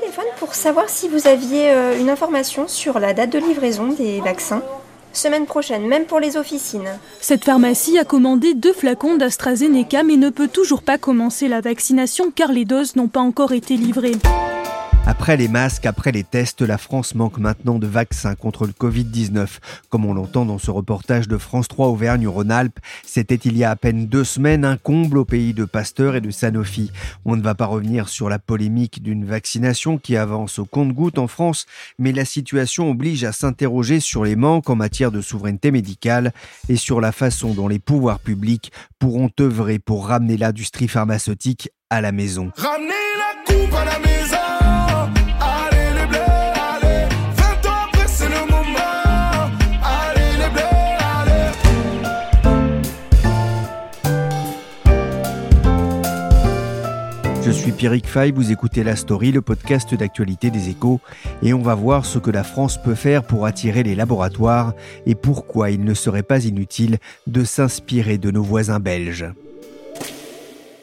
Téléphone pour savoir si vous aviez euh, une information sur la date de livraison des vaccins. Semaine prochaine, même pour les officines. Cette pharmacie a commandé deux flacons d'AstraZeneca mais ne peut toujours pas commencer la vaccination car les doses n'ont pas encore été livrées. Après les masques, après les tests, la France manque maintenant de vaccins contre le Covid-19. Comme on l'entend dans ce reportage de France 3 Auvergne-Rhône-Alpes, c'était il y a à peine deux semaines un comble au pays de Pasteur et de Sanofi. On ne va pas revenir sur la polémique d'une vaccination qui avance au compte-goutte en France, mais la situation oblige à s'interroger sur les manques en matière de souveraineté médicale et sur la façon dont les pouvoirs publics pourront œuvrer pour ramener l'industrie pharmaceutique à la maison. Ramener la coupe à la maison. Pierrick Fay, vous écoutez La Story, le podcast d'actualité des échos, et on va voir ce que la France peut faire pour attirer les laboratoires et pourquoi il ne serait pas inutile de s'inspirer de nos voisins belges.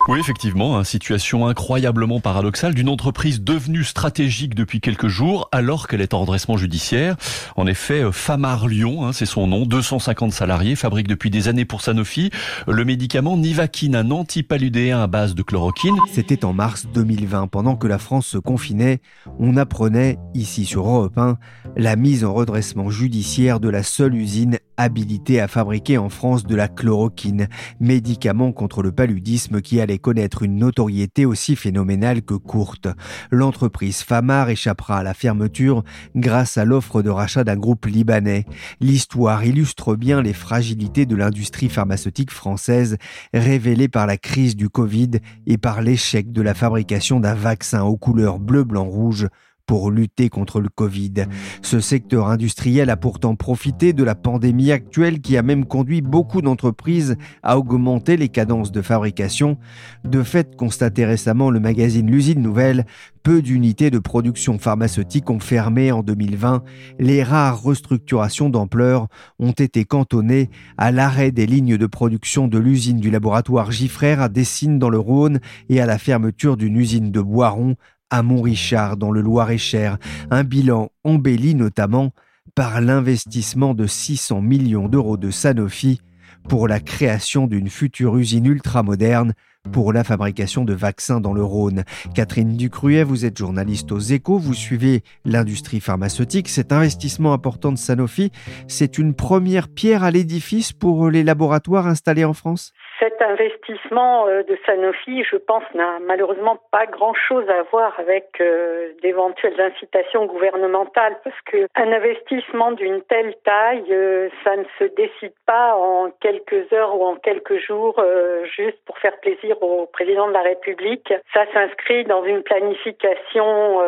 Oui, effectivement, une situation incroyablement paradoxale d'une entreprise devenue stratégique depuis quelques jours alors qu'elle est en redressement judiciaire. En effet, euh, Famar Lyon, hein, c'est son nom, 250 salariés, fabrique depuis des années pour Sanofi le médicament Nivaquine, un antipaludéen à base de chloroquine. C'était en mars 2020, pendant que la France se confinait, on apprenait, ici sur Europe 1, la mise en redressement judiciaire de la seule usine habilitée à fabriquer en France de la chloroquine, médicament contre le paludisme qui allait connaître une notoriété aussi phénoménale que courte. L'entreprise Famar échappera à la fermeture grâce à l'offre de rachat d'un groupe libanais. L'histoire illustre bien les fragilités de l'industrie pharmaceutique française révélées par la crise du Covid et par l'échec de la fabrication d'un vaccin aux couleurs bleu, blanc, rouge pour lutter contre le Covid. Ce secteur industriel a pourtant profité de la pandémie actuelle qui a même conduit beaucoup d'entreprises à augmenter les cadences de fabrication. De fait, constaté récemment le magazine L'usine nouvelle, peu d'unités de production pharmaceutique ont fermé en 2020. Les rares restructurations d'ampleur ont été cantonnées à l'arrêt des lignes de production de l'usine du laboratoire Giffrère à Dessines dans le Rhône et à la fermeture d'une usine de Boiron à Montrichard dans le Loir-et-Cher, un bilan embelli notamment par l'investissement de 600 millions d'euros de Sanofi pour la création d'une future usine ultramoderne pour la fabrication de vaccins dans le Rhône. Catherine Ducruet, vous êtes journaliste aux échos, vous suivez l'industrie pharmaceutique. Cet investissement important de Sanofi, c'est une première pierre à l'édifice pour les laboratoires installés en France? Investissement euh, de Sanofi, je pense, n'a malheureusement pas grand-chose à voir avec euh, d'éventuelles incitations gouvernementales, parce que un investissement d'une telle taille, euh, ça ne se décide pas en quelques heures ou en quelques jours, juste pour faire plaisir au président de la République. Ça s'inscrit dans une planification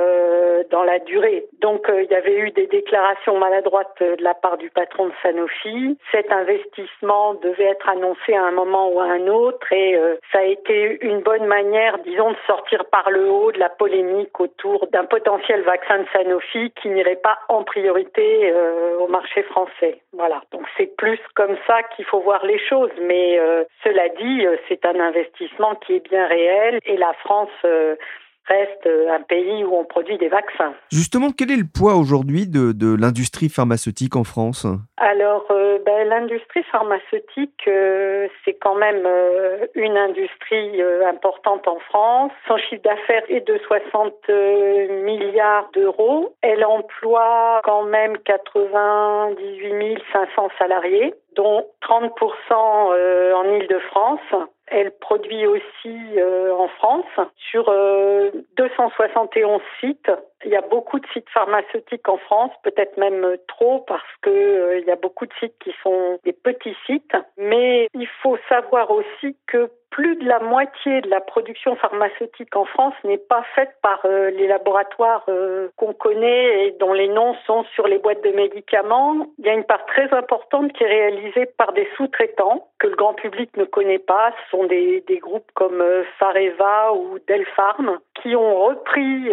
dans la durée. Donc, il y avait eu des déclarations maladroites de la part du patron de Sanofi. Cet investissement devait être annoncé à un moment où un autre et euh, ça a été une bonne manière, disons, de sortir par le haut de la polémique autour d'un potentiel vaccin de Sanofi qui n'irait pas en priorité euh, au marché français. Voilà. Donc c'est plus comme ça qu'il faut voir les choses. Mais euh, cela dit, c'est un investissement qui est bien réel et la France reste un pays où on produit des vaccins. Justement, quel est le poids aujourd'hui de, de l'industrie pharmaceutique en France? Alors, euh, ben, l'industrie pharmaceutique, euh, c'est quand même euh, une industrie importante en France. Son chiffre d'affaires est de 60 milliards d'euros. Elle emploie quand même 98 500 salariés, dont 30% en Île-de-France. Elle produit aussi euh, en France sur 271 euh, sites. Il y a beaucoup de sites pharmaceutiques en France, peut-être même trop parce que euh, il y a beaucoup de sites qui sont des petits sites, mais il faut savoir aussi que plus de la moitié de la production pharmaceutique en France n'est pas faite par euh, les laboratoires euh, qu'on connaît et dont les noms sont sur les boîtes de médicaments. Il y a une part très importante qui est réalisée par des sous-traitants que le grand public ne connaît pas. Ce sont des, groupes comme euh, Fareva ou Delpharm qui ont repris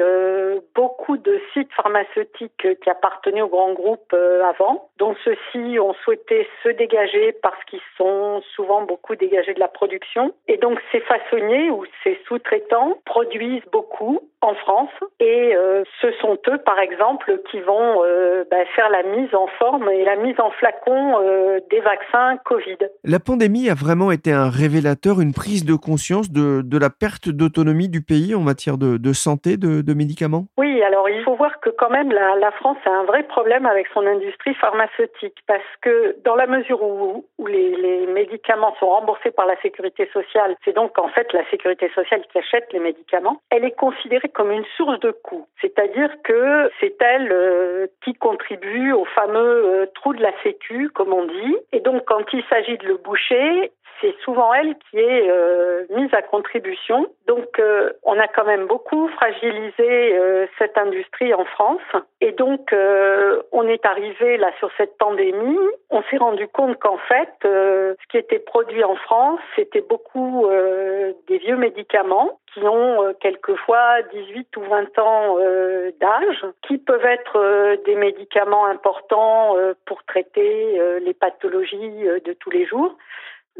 beaucoup de sites pharmaceutiques qui appartenaient au grand groupe avant, dont ceux-ci ont souhaité se dégager parce qu'ils sont souvent beaucoup dégagés de la production. Et donc ces façonniers ou ces sous-traitants produisent beaucoup en France. Et euh, ce sont eux, par exemple, qui vont euh, bah, faire la mise en forme et la mise en flacon euh, des vaccins Covid. La pandémie a vraiment été un révélateur, une prise de conscience de, de la perte d'autonomie du pays en matière de, de santé, de, de, médicaments? Oui, alors il faut voir que quand même la, la, France a un vrai problème avec son industrie pharmaceutique parce que dans la mesure où, où les, les médicaments sont remboursés par la sécurité sociale, c'est donc en fait la sécurité sociale qui achète les médicaments. Elle est considérée comme une source de coût, c'est-à-dire que c'est elle euh, qui contribue au fameux euh, trou de la sécu, comme on dit. Et donc quand il s'agit de le boucher, c'est souvent elle qui est euh, mise à contribution. Donc euh, on a quand même beaucoup fragilisé euh, cette industrie en France. Et donc on est arrivé là sur cette pandémie, on s'est rendu compte qu'en fait ce qui était produit en France, c'était beaucoup des vieux médicaments qui ont quelquefois 18 ou 20 ans d'âge, qui peuvent être des médicaments importants pour traiter les pathologies de tous les jours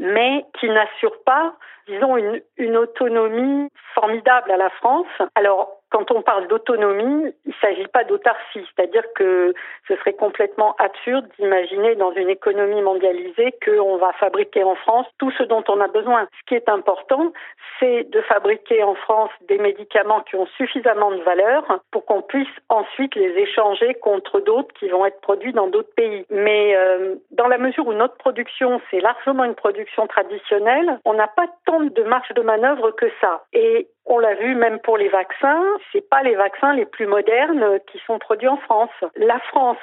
mais qui n'assure pas, disons, une, une, autonomie formidable à la France. Alors, quand on parle d'autonomie, il ne s'agit pas d'autarcie, c'est-à-dire que ce serait complètement absurde d'imaginer dans une économie mondialisée qu'on va fabriquer en France tout ce dont on a besoin. Ce qui est important, c'est de fabriquer en France des médicaments qui ont suffisamment de valeur pour qu'on puisse ensuite les échanger contre d'autres qui vont être produits dans d'autres pays. Mais euh, dans la mesure où notre production, c'est largement une production traditionnelle, on n'a pas tant de marge de manœuvre que ça. Et on l'a vu même pour les vaccins, c'est pas les vaccins les plus modernes qui sont produits en France. La France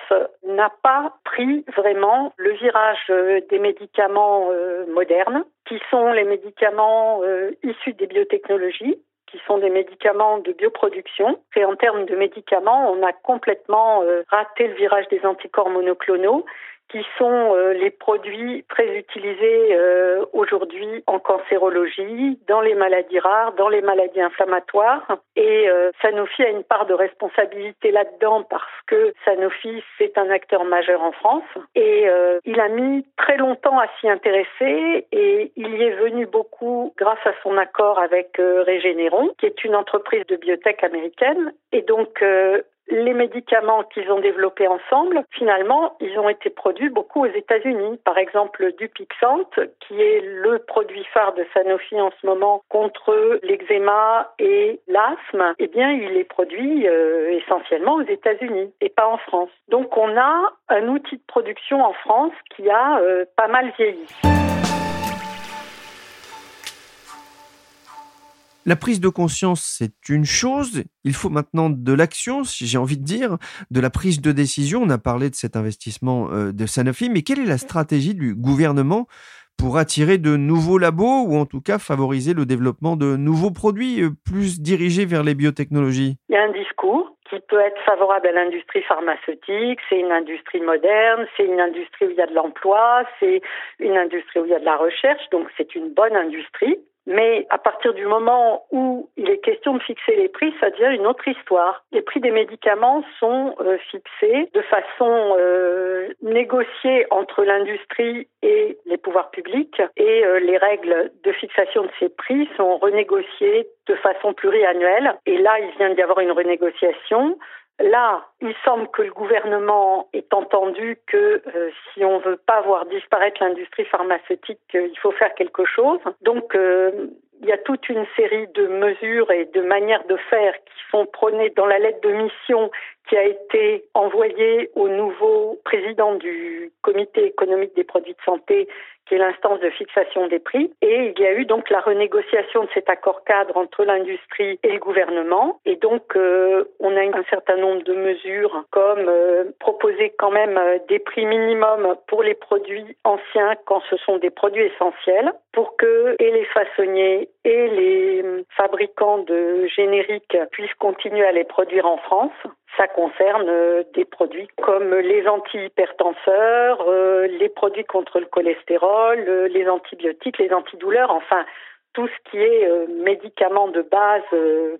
n'a pas pris vraiment le virage euh, des médicaments euh, modernes, qui sont les médicaments euh, issus des biotechnologies qui sont des médicaments de bioproduction. Et en termes de médicaments, on a complètement raté le virage des anticorps monoclonaux qui sont euh, les produits très utilisés euh, aujourd'hui en cancérologie, dans les maladies rares, dans les maladies inflammatoires. Et euh, Sanofi a une part de responsabilité là-dedans parce que Sanofi, c'est un acteur majeur en France. Et il a mis très longtemps à s'y intéresser et il y est venu beaucoup grâce à son accord avec Regeneron, qui est une entreprise de biotech américaine. Et donc, les médicaments qu'ils ont développés ensemble, finalement, ils ont été produits beaucoup aux États-Unis. Par exemple, Dupixent, qui est le produit phare de Sanofi en ce moment contre l'eczéma et l'asthme, eh bien, il est produit euh, essentiellement aux États-Unis et pas en France. Donc, on a un outil de production en France qui a euh, pas mal vieilli. La prise de conscience, c'est une chose. Il faut maintenant de l'action, si j'ai envie de dire, de la prise de décision. On a parlé de cet investissement euh, de Sanofi, mais quelle est la stratégie du gouvernement pour attirer de nouveaux labos ou en tout cas favoriser le développement de nouveaux produits euh, plus dirigés vers les biotechnologies? Il y a un discours qui peut être favorable à l'industrie pharmaceutique, c'est une industrie moderne, c'est une industrie où il y a de l'emploi, c'est une industrie où il y a de la recherche, donc c'est une bonne industrie. Mais à partir du moment où il est question de fixer les prix, ça devient une autre histoire. Les prix des médicaments sont euh, fixés de façon euh, négociée entre l'industrie et les pouvoirs publics et euh, les règles de fixation de ces prix sont renégociées de façon pluriannuelle. Et là, il vient d'y avoir une renégociation. Là, il semble que le gouvernement ait entendu que euh, si on veut pas voir disparaître l'industrie pharmaceutique, euh, il faut faire quelque chose. Donc, euh, il y a toute une série de mesures et de manières de faire qui sont prônées dans la lettre de mission qui a été envoyée au nouveau président du comité économique des produits de santé qui est l'instance de fixation des prix. Et il y a eu donc la renégociation de cet accord cadre entre l'industrie et le gouvernement. Et donc, euh, on a un certain nombre de mesures comme euh, proposer quand même euh, des prix minimums pour les produits anciens quand ce sont des produits essentiels pour que et les façonniers et les fabricants de génériques puissent continuer à les produire en France. Ça concerne euh, des produits comme les antihypertenseurs, euh, les produits contre le cholestérol, euh, les antibiotiques, les antidouleurs, enfin tout ce qui est médicaments de base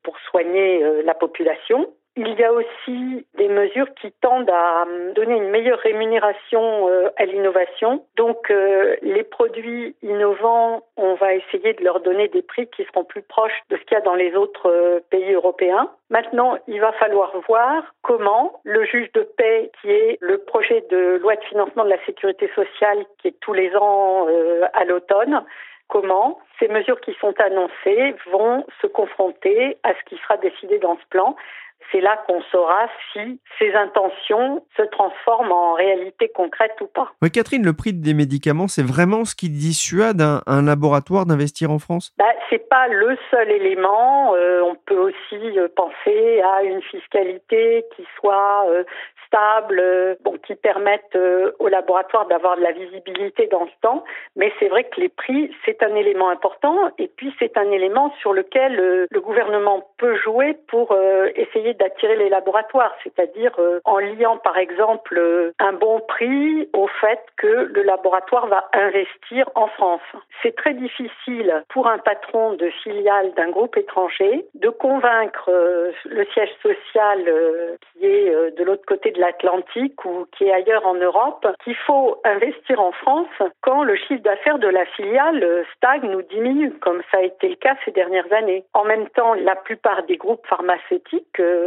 pour soigner la population. Il y a aussi des mesures qui tendent à euh, donner une meilleure rémunération euh, à l'innovation. Donc euh, les produits innovants, on va essayer de leur donner des prix qui seront plus proches de ce qu'il y a dans les autres pays européens. Maintenant, il va falloir voir comment le juge de paix, qui est le projet de loi de financement de la sécurité sociale qui est tous les ans à l'automne, comment ces mesures qui sont annoncées vont se confronter à ce qui sera décidé dans ce plan c'est là qu'on saura si ces intentions se transforment en réalité concrète ou pas. Oui, Catherine, le prix des médicaments, c'est vraiment ce qui dissuade un, un laboratoire d'investir en France? Bah, C'est pas le seul élément. Euh, on peut aussi euh, penser à une fiscalité qui soit euh, stable, euh, bon, qui permettent euh, au laboratoire d'avoir de la visibilité dans le temps. Mais c'est vrai que les prix, c'est un élément important et puis c'est un élément sur lequel le gouvernement peut jouer pour essayer d'attirer les laboratoires, c'est-à-dire en liant par exemple un bon prix au fait que le laboratoire va investir en France. C'est très difficile pour un patron de filiale d'un groupe étranger de convaincre le siège social qui est de l'autre côté de l'Atlantique ou qui est ailleurs en Europe, qu'il faut investir en France quand le chiffre d'affaires de la filiale stagne ou diminue, comme ça a été le cas ces dernières années. En même temps, la plupart des groupes pharmaceutiques euh,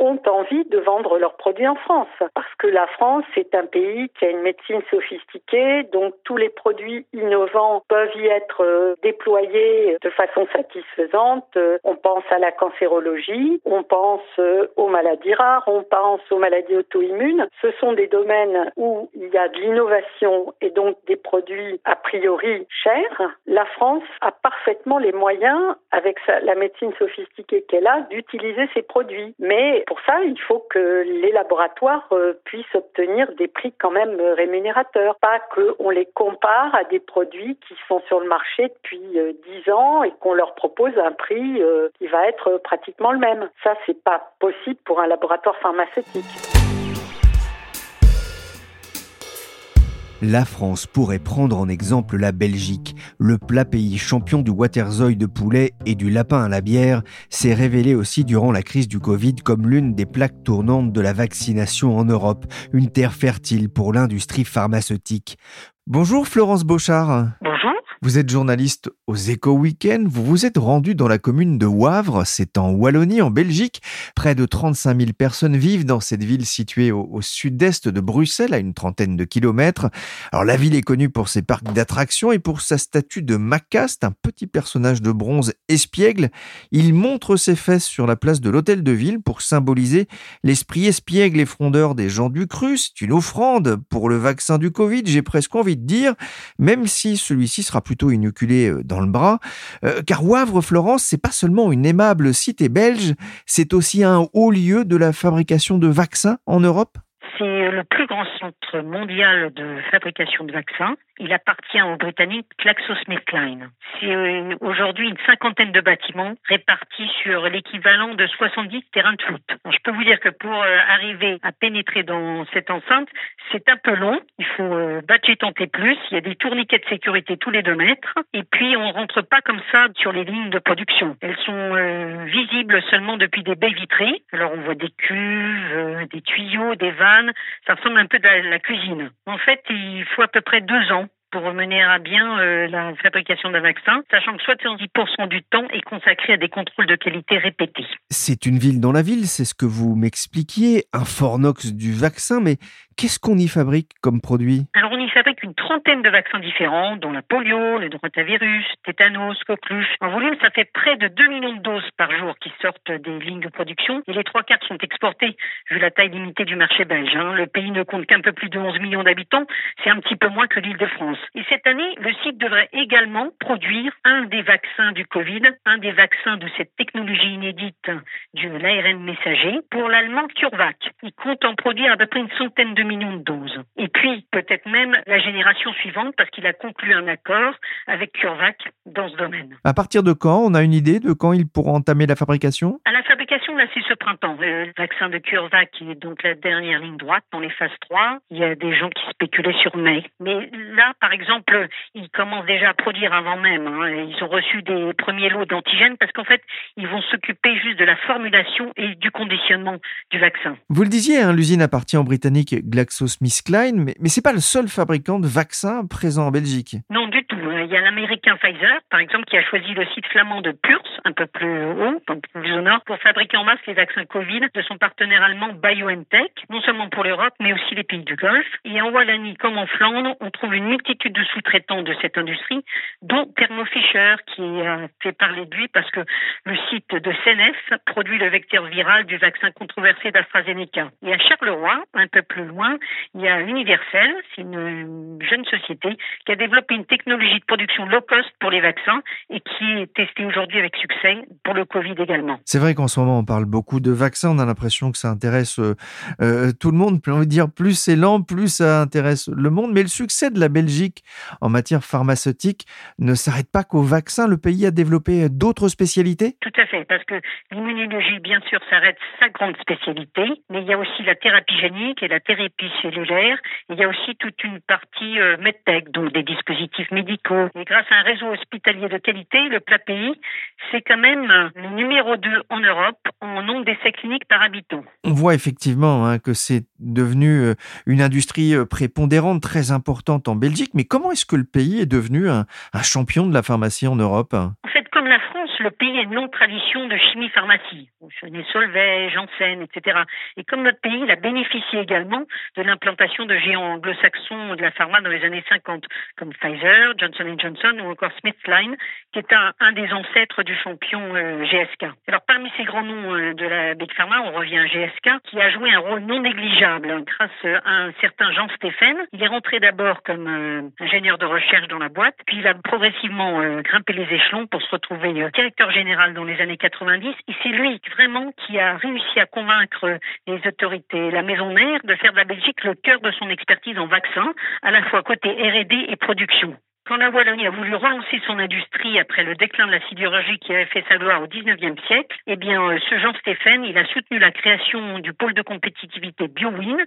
ont envie de vendre leurs produits en France, parce que la France est un pays qui a une médecine sophistiquée, donc tous les produits innovants peuvent y être euh, déployés de façon satisfaisante. On pense à la cancérologie, on pense euh, aux maladies rares, on pense aux maladies auto-immunes. Ce sont des domaines où il y a de l'innovation et donc des produits a priori chers. La France a parfaitement les moyens, avec la médecine sophistiquée qu'elle a, d'utiliser ces produits. Mais pour ça, il faut que les laboratoires euh, puissent obtenir des prix quand même rémunérateurs. Pas qu'on les compare à des produits qui sont sur le marché depuis 10 euh, ans et qu'on leur propose un prix euh, qui va être pratiquement le même. Ça, c'est pas possible pour un laboratoire pharmaceutique. La France pourrait prendre en exemple la Belgique. Le plat pays champion du waterzooi de poulet et du lapin à la bière s'est révélé aussi durant la crise du Covid comme l'une des plaques tournantes de la vaccination en Europe, une terre fertile pour l'industrie pharmaceutique. Bonjour Florence Beauchard. Bonjour. Vous êtes journaliste aux Éco Week-end. Vous vous êtes rendu dans la commune de Wavre, c'est en Wallonie, en Belgique. Près de 35 000 personnes vivent dans cette ville située au, sud-est de Bruxelles, à une trentaine de kilomètres. Alors la ville est connue pour ses parcs d'attractions et pour sa statue de Macaste, un petit personnage de bronze espiègle. Il montre ses fesses sur la place de l'hôtel de ville pour symboliser l'esprit espiègle et frondeur des gens du cru. C'est une offrande pour le vaccin du Covid, j'ai presque envie de dire, même si celui-ci sera plutôt inoculé euh, dans le bras. Euh, car Wavre, Florence, c'est pas seulement une aimable cité belge, c'est aussi un haut lieu de la fabrication de vaccins en Europe? C'est le plus grand centre mondial de fabrication de vaccins. Il appartient au Britannique GlaxoSmithKline. C'est euh, aujourd'hui une cinquantaine de bâtiments répartis sur l'équivalent de 70 terrains de foot. je peux vous dire que pour euh, arriver à pénétrer dans cette enceinte, c'est un peu long. Il faut euh, et tenter plus. Il y a des tourniquets de sécurité tous les deux mètres. Et puis, on rentre pas comme ça sur les lignes de production. Elles sont visibles seulement depuis des baies vitrées. Alors, on voit des cuves, des tuyaux, des vannes. Ça ressemble un peu à la cuisine. En fait, il faut à peu près deux ans pour mener à bien euh, la fabrication d'un vaccin, sachant que 70% du temps est consacré à des contrôles de qualité répétés. C'est une ville dans la ville, c'est ce que vous m'expliquiez, un fornox du vaccin, mais Qu'est-ce qu'on y fabrique comme produit? Alors on y fabrique une trentaine de vaccins différents, dont la polio, le rotavirus, tétanos, coqueluche. En volume, ça fait près de 2 millions de doses par jour qui sortent des lignes de production et les trois quarts sont exportés vu la taille limitée du marché belge. Hein. Le pays ne compte qu'un peu plus de 11 millions d'habitants, c'est un petit peu moins que l'île de France. Et cette année, le site devrait également produire un des vaccins du Covid, un des vaccins de cette technologie inédite de l'ARN messager pour l'allemand CureVac. Il compte en produire à peu près une centaine de millions de doses. Et puis, peut-être même la génération suivante parce qu'il a conclu un accord avec CureVac dans ce domaine. À partir de quand On a une idée de quand il pourra entamer la fabrication? À la fabrication, là, c'est ce printemps. Le vaccin de CureVac est donc la dernière ligne droite dans les phases 3. Il y a des gens qui spéculaient sur mai. Mais là, par exemple, ils commencent déjà à produire avant même. Hein. Ils ont reçu des premiers lots d'antigènes parce qu'en fait, ils vont s'occuper juste de la formulation et du conditionnement du vaccin. Vous le disiez, hein, l'usine appartient au britannique GlaxoSmithKline, mais, mais c'est pas le seul fabricant de vaccins présent en Belgique. Non, du tout. Il y a l'américain Pfizer, par exemple, qui a choisi le site flamand de Purs, un peu plus haut, un peu plus au nord, pour fabriquer en masse les vaccins Covid de son partenaire allemand BioNTech, non seulement pour l'Europe, mais aussi les pays du Golfe. Et en Wallonie comme en Flandre, on trouve une multitude de sous-traitants de cette industrie, dont Thermo Fisher, qui a fait parler de lui parce que le site de CNF produit le vecteur viral du vaccin controversé d'AstraZeneca. Et à Charleroi, un peu plus loin, il y a Universel, c'est une jeune société qui a développé une technologie de production low cost pour les vaccins et qui est testée aujourd'hui avec succès pour le Covid également. C'est vrai qu'en ce moment, on parle beaucoup de vaccins. On a l'impression que ça intéresse euh, euh, tout le monde. J'ai envie de dire, plus c'est lent, plus ça intéresse le monde. Mais le succès de la Belgique en matière pharmaceutique ne s'arrête pas qu'au vaccin. Le pays a développé d'autres spécialités? Tout à fait, parce que l'immunologie, bien sûr, s'arrête sa grande spécialité, mais il y a aussi la thérapie génique et la thérapie cellulaire. Il y a aussi toute une partie euh, medtech, donc des dispositifs médicaux. Et grâce à un réseau hospitalier de qualité, le plat pays, c'est quand même le numéro 2 en Europe nombre d'essais cliniques par habitant. On voit effectivement hein, que c'est devenu euh, une industrie euh, prépondérante, très importante en Belgique. Mais comment est-ce que le pays est devenu un, un champion de la pharmacie en Europe En fait, France, le pays a une longue tradition de chimie-pharmacie. Vous connaissez Solvay, Janssen, etc. Et comme notre pays, il a bénéficié également de l'implantation de géants anglo-saxons de la pharma dans les années 50, comme Pfizer, Johnson Johnson ou encore SmithKline, qui est un, un des ancêtres du champion euh, GSK. Alors parmi ces grands noms euh, de la Big Pharma, on revient à GSK, qui a joué un rôle non négligeable hein, grâce à un certain Jean Stéphane. Il est rentré d'abord comme euh, ingénieur de recherche dans la boîte, puis il a progressivement grimpé les échelons pour se retrouver directeur général dans les années 90. Et c'est lui vraiment qui a réussi à convaincre les autorités, la maison mère, de faire de la Belgique le cœur de son expertise en vaccins, à la fois côté R&D et production. Quand la Wallonie a voulu relancer son industrie après le déclin de la sidérurgie qui avait fait sa gloire au 19e siècle, eh bien, ce Jean Stéphane, il a soutenu la création du pôle de compétitivité BioWin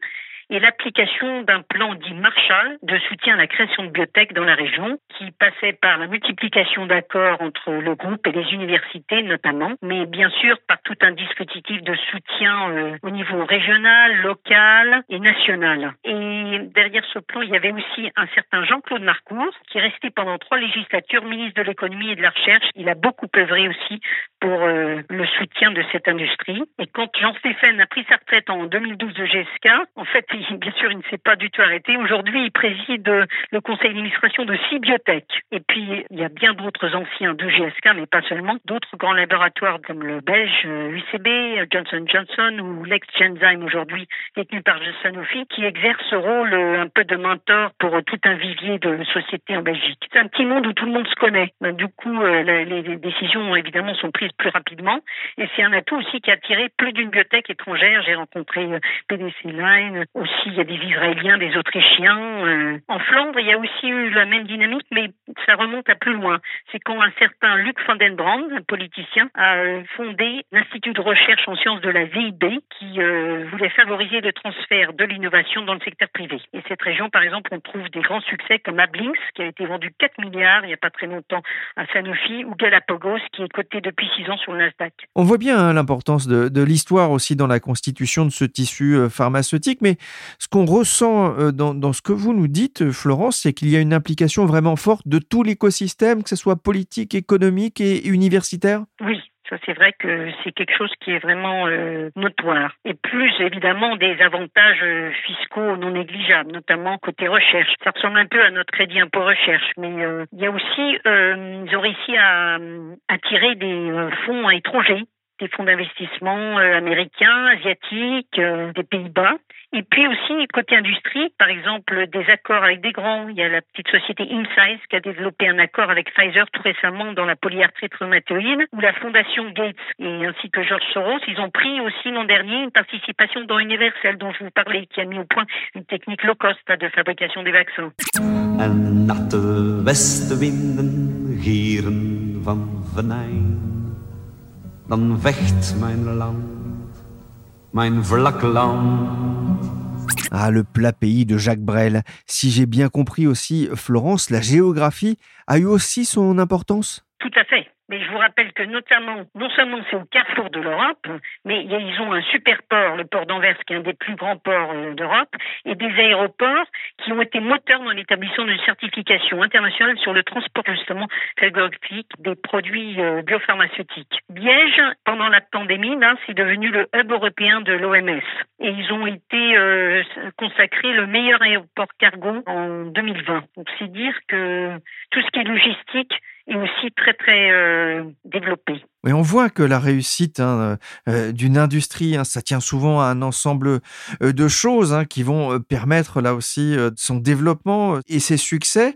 et l'application d'un plan dit Marshall de soutien à la création de biotech dans la région, qui passait par la multiplication d'accords entre le groupe et les universités notamment, mais bien sûr par tout un dispositif de soutien euh, au niveau régional, local et national. Et derrière ce plan, il y avait aussi un certain Jean-Claude Marcourt, qui est resté pendant trois législatures ministre de l'économie et de la recherche. Il a beaucoup œuvré aussi pour euh, le soutien de cette industrie. Et quand Jean-Stéphane a pris sa retraite en 2012 de GSK, en fait, bien sûr, il ne s'est pas du tout arrêté. Aujourd'hui, il préside le conseil d'administration de Sybiotech. Et puis, il y a bien d'autres anciens de GSK, mais pas seulement, d'autres grands laboratoires comme le belge UCB, Johnson Johnson ou l'ex Genzyme aujourd'hui, détenu par Sanofi, qui exercent ce rôle un peu de mentor pour tout un vivier de sociétés en Belgique. C'est un petit monde où tout le monde se connaît. Du coup, euh, les décisions, évidemment, sont prises plus rapidement. Et c'est un atout aussi qui a attiré plus d'une biotech étrangère. J'ai rencontré euh, PDC Line, aussi il y a des Israéliens, des Autrichiens. Euh. En Flandre, il y a aussi eu la même dynamique, mais ça remonte à plus loin. C'est quand un certain Luc van den Brand, un politicien, a euh, fondé l'Institut de recherche en sciences de la VIB, qui voulait favoriser le transfert de l'innovation dans le secteur privé. Et cette région, par exemple, on trouve des grands succès comme Ablinks, qui a été vendu 4 milliards il n'y a pas très longtemps à Sanofi, ou Galapagos, qui est coté depuis 6 ans sur le Nasdaq. On voit bien hein, l'importance de, de l'histoire aussi dans la constitution de ce tissu pharmaceutique, mais ce qu'on ressent euh, dans, dans, ce que vous nous dites, euh, Florence, c'est qu'il y a une implication vraiment forte de tout l'écosystème, que ce soit politique, économique et universitaire? Oui, Ça, c'est vrai que c'est quelque chose qui est vraiment euh, notoire. Et plus, évidemment, des avantages euh, fiscaux non négligeables, notamment côté recherche. Ça ressemble un peu à notre crédit impôt recherche, mais euh, il y a aussi, ils ont réussi à attirer des fonds étrangers des fonds d'investissement américains, asiatiques, des Pays-Bas. Et puis aussi, côté industrie, par exemple, des accords avec des grands. Il y a la petite société Insize qui a développé un accord avec Pfizer tout récemment dans la polyarthrite rhumatoïde, ou la fondation Gates et ainsi que George Soros, ils ont pris aussi l'an dernier une participation dans Universal dont je vous parlais, qui a mis au point une technique low cost de fabrication des vaccins. dan vecht land, vlak land. Ah, le plat pays de Jacques Brel. Si j'ai bien compris aussi, Florence, la géographie a eu aussi son importance? Tout à fait. Mais je vous rappelle que notamment, non seulement c'est au carrefour de l'Europe, mais ils ont un super port, le port d'Anvers, qui est un des plus grands ports euh, d'Europe, et des aéroports qui ont été moteurs dans l'établissement d'une certification internationale sur le transport justement géographique des produits euh, biopharmaceutiques. Liège, pendant la pandémie, là, c'est devenu le hub européen de l'OMS. Et ils ont été euh, consacrés le meilleur aéroport cargo en 2020. Donc c'est dire que tout ce qui est logistique, et aussi très très euh, développé. Et on voit que la réussite hein, euh, d'une industrie, hein, ça tient souvent à un ensemble euh, de choses hein, qui vont permettre là aussi son développement et ses succès.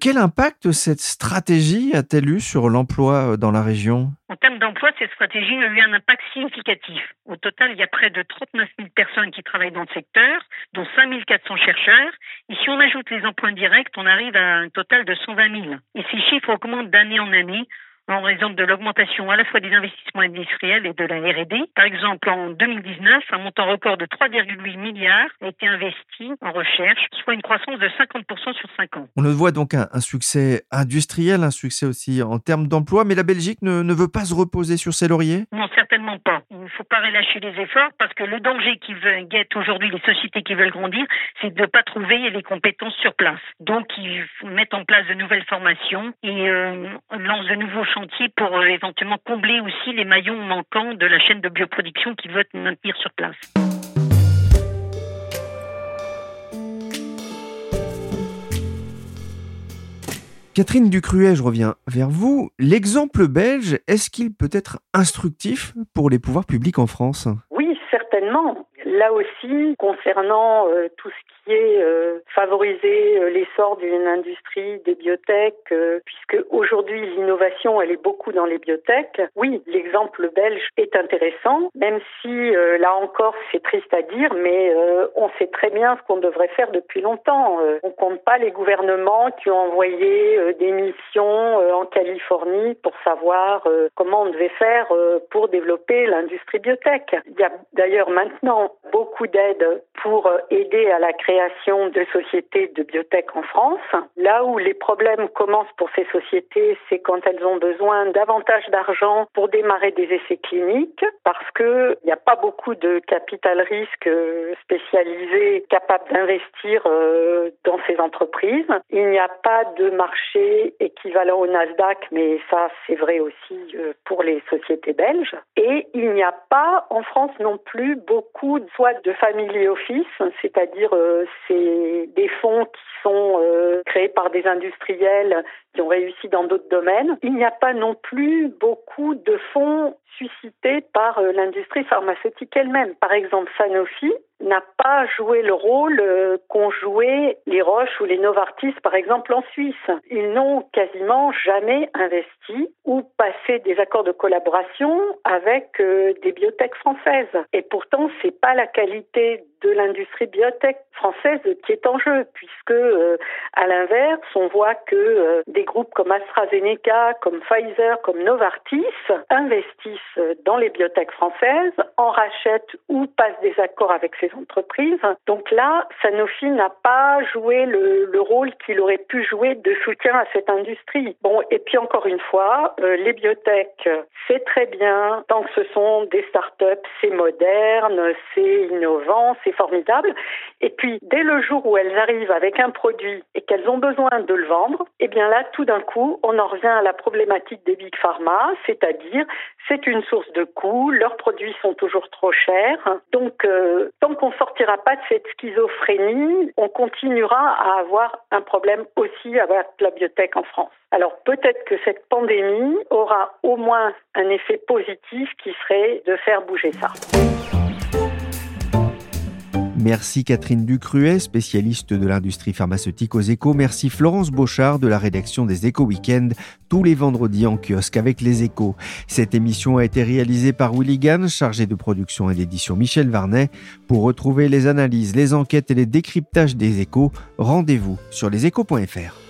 quel impact cette stratégie a-t-elle eu sur l'emploi dans la région? En termes d'emploi, cette stratégie a eu un impact significatif. Au total, il y a près de 39 000 personnes qui travaillent dans le secteur, dont 5 400 chercheurs. Et si on ajoute les emplois directs, on arrive à un total de 120 000. Et ces chiffres augmentent d'année en année en raison de l'augmentation à la fois des investissements industriels et de la R&D. Par exemple, en 2019, un montant record de 3,8 milliards a été investi en recherche, soit une croissance de 50% sur 5 ans. On le voit donc un, succès industriel, un succès aussi en termes d'emploi, mais la Belgique ne, ne, veut pas se reposer sur ses lauriers? Non, certainement pas. Il ne faut pas relâcher les efforts parce que le danger qui guette aujourd'hui les sociétés qui veulent grandir, c'est de ne pas trouver les compétences sur place. Donc, ils mettent en place de nouvelles formations et euh, lancent de nouveaux pour euh, éventuellement combler aussi les maillons manquants de la chaîne de bioproduction qu'ils veulent maintenir sur place. Catherine Ducruet, je reviens vers vous. L'exemple belge, est-ce qu'il peut être instructif pour les pouvoirs publics en France? Oui, certainement. Là aussi, concernant euh, tout ce qui est euh, favoriser euh, l'essor d'une industrie des biotech, puisque aujourd'hui l'innovation elle est beaucoup dans les biotech. Oui, l'exemple belge est intéressant, même si là encore c'est triste à dire, mais on sait très bien ce qu'on devrait faire depuis longtemps. on compte pas les gouvernements qui ont envoyé des missions en Californie pour savoir comment on devait faire pour développer l'industrie biotech. Il y a d'ailleurs maintenant beaucoup d'aides pour aider à la création de sociétés de biotech en France. Là où les problèmes commencent pour ces sociétés, c'est quand elles ont besoin davantage d'argent pour démarrer des essais cliniques, parce qu'il n'y a pas beaucoup de capital risque spécialisé capable d'investir euh, dans ces entreprises. Il n'y a pas de marché équivalent au Nasdaq, mais ça c'est vrai aussi euh, pour les sociétés belges. Et il n'y a pas en France non plus beaucoup soit de family office, c'est-à-dire euh, c'est des fonds qui sont euh, créés par des industriels qui ont réussi dans d'autres domaines. Il n'y a pas non plus beaucoup de fonds suscités par euh, l'industrie pharmaceutique elle-même. Par exemple, Sanofi n'a pas joué le rôle qu'ont joué les Roches ou les Novartis, par exemple, en Suisse. Ils n'ont quasiment jamais investi ou passé des accords de collaboration avec des biotech françaises. Et pourtant, c'est pas la qualité de l'industrie biotech française qui est en jeu, puisque euh, à l'inverse, on voit que euh, des groupes comme AstraZeneca, comme Pfizer, comme Novartis investissent dans les biotech françaises, en rachètent ou passent des accords avec ces entreprises. Donc là, Sanofi n'a pas joué le, le rôle qu'il aurait pu jouer de soutien à cette industrie. Bon, et puis encore une fois, euh, les biotech, c'est très bien tant que ce sont des startups, c'est moderne, c'est innovant, formidable. Et puis, dès le jour où elles arrivent avec un produit et qu'elles ont besoin de le vendre, eh bien là, tout d'un coup, on en revient à la problématique des big pharma, c'est-à-dire c'est une source de coûts, leurs produits sont toujours trop chers. Donc, euh, tant qu'on sortira pas de cette schizophrénie, on continuera à avoir un problème aussi avec la biotech en France. Alors peut-être que cette pandémie aura au moins un effet positif qui serait de faire bouger ça. Merci Catherine Ducruet, spécialiste de l'industrie pharmaceutique aux échos. Merci Florence Beauchard de la rédaction des échos Weekend, tous les vendredis en kiosque avec les échos. Cette émission a été réalisée par Willy Gann, chargé de production et d'édition Michel Varnet. Pour retrouver les analyses, les enquêtes et les décryptages des échos, rendez-vous sur leséchos.fr.